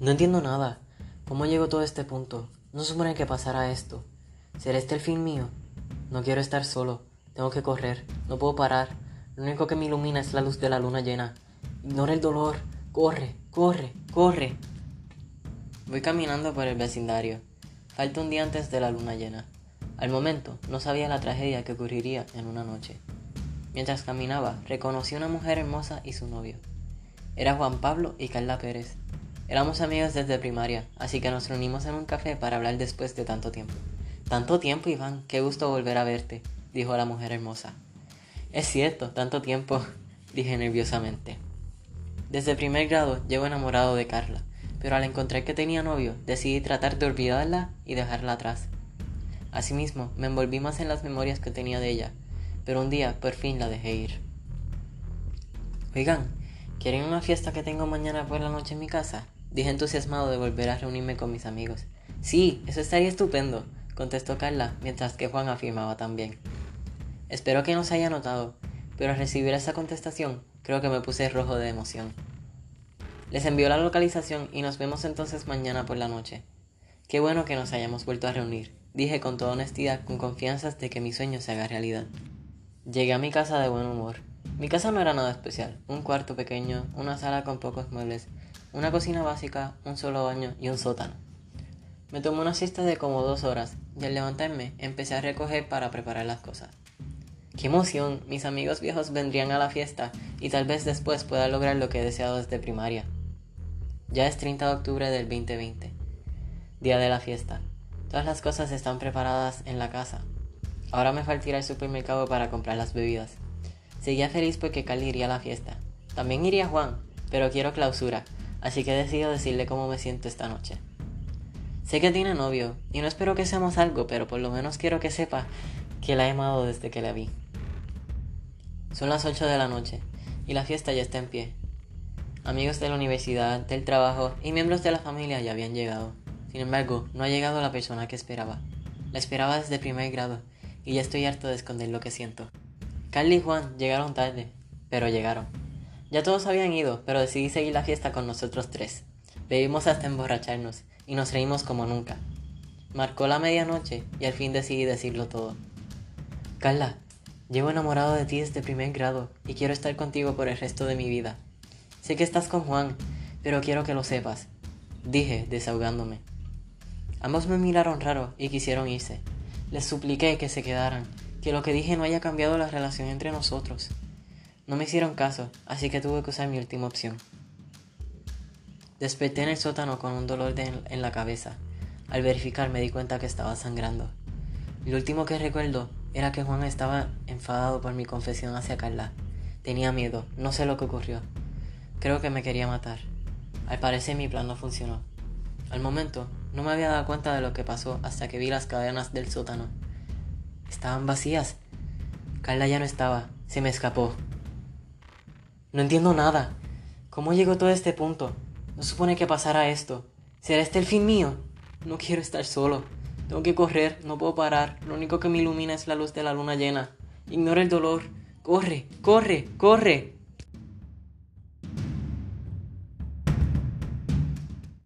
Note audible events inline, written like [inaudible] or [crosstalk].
No entiendo nada. ¿Cómo llegó todo este punto? No supone que pasara esto. ¿Será este el fin mío? No quiero estar solo. Tengo que correr. No puedo parar. Lo único que me ilumina es la luz de la luna llena. Ignora el dolor. Corre, corre, corre. Voy caminando por el vecindario. Falta un día antes de la luna llena. Al momento, no sabía la tragedia que ocurriría en una noche. Mientras caminaba, reconocí una mujer hermosa y su novio. Era Juan Pablo y Carla Pérez. Éramos amigos desde primaria, así que nos reunimos en un café para hablar después de tanto tiempo. Tanto tiempo, Iván, qué gusto volver a verte, dijo la mujer hermosa. Es cierto, tanto tiempo, [laughs] dije nerviosamente. Desde primer grado llevo enamorado de Carla, pero al encontrar que tenía novio, decidí tratar de olvidarla y dejarla atrás. Asimismo, me envolví más en las memorias que tenía de ella, pero un día por fin la dejé ir. Oigan, ¿quieren una fiesta que tengo mañana por la noche en mi casa? Dije entusiasmado de volver a reunirme con mis amigos. Sí, eso estaría estupendo, contestó Carla, mientras que Juan afirmaba también. Espero que no se haya notado, pero al recibir esa contestación, creo que me puse rojo de emoción. Les envió la localización y nos vemos entonces mañana por la noche. Qué bueno que nos hayamos vuelto a reunir, dije con toda honestidad, con confianza de que mi sueño se haga realidad. Llegué a mi casa de buen humor. Mi casa no era nada especial, un cuarto pequeño, una sala con pocos muebles, una cocina básica, un solo baño y un sótano. Me tomé una siesta de como dos horas y al levantarme empecé a recoger para preparar las cosas. ¡Qué emoción! Mis amigos viejos vendrían a la fiesta y tal vez después pueda lograr lo que he deseado desde primaria. Ya es 30 de octubre del 2020, día de la fiesta. Todas las cosas están preparadas en la casa. Ahora me falta ir al supermercado para comprar las bebidas. Seguía feliz porque Carly iría a la fiesta. También iría Juan, pero quiero clausura, así que decido decirle cómo me siento esta noche. Sé que tiene novio, y no espero que seamos algo, pero por lo menos quiero que sepa que la he amado desde que la vi. Son las 8 de la noche, y la fiesta ya está en pie. Amigos de la universidad, del trabajo y miembros de la familia ya habían llegado. Sin embargo, no ha llegado la persona que esperaba. La esperaba desde primer grado, y ya estoy harto de esconder lo que siento. Carly y Juan llegaron tarde, pero llegaron. Ya todos habían ido, pero decidí seguir la fiesta con nosotros tres. Bebimos hasta emborracharnos y nos reímos como nunca. Marcó la medianoche y al fin decidí decirlo todo. Carla, llevo enamorado de ti desde primer grado y quiero estar contigo por el resto de mi vida. Sé que estás con Juan, pero quiero que lo sepas, dije, desahogándome. Ambos me miraron raro y quisieron irse. Les supliqué que se quedaran, que lo que dije no haya cambiado la relación entre nosotros. No me hicieron caso, así que tuve que usar mi última opción. Desperté en el sótano con un dolor en la cabeza. Al verificar me di cuenta que estaba sangrando. Lo último que recuerdo era que Juan estaba enfadado por mi confesión hacia Carla. Tenía miedo, no sé lo que ocurrió. Creo que me quería matar. Al parecer mi plan no funcionó. Al momento, no me había dado cuenta de lo que pasó hasta que vi las cadenas del sótano. Estaban vacías. Carla ya no estaba. Se me escapó. No entiendo nada. ¿Cómo llegó todo este punto? No supone que pasara esto. ¿Será este el fin mío? No quiero estar solo. Tengo que correr, no puedo parar. Lo único que me ilumina es la luz de la luna llena. Ignora el dolor. Corre, corre, corre.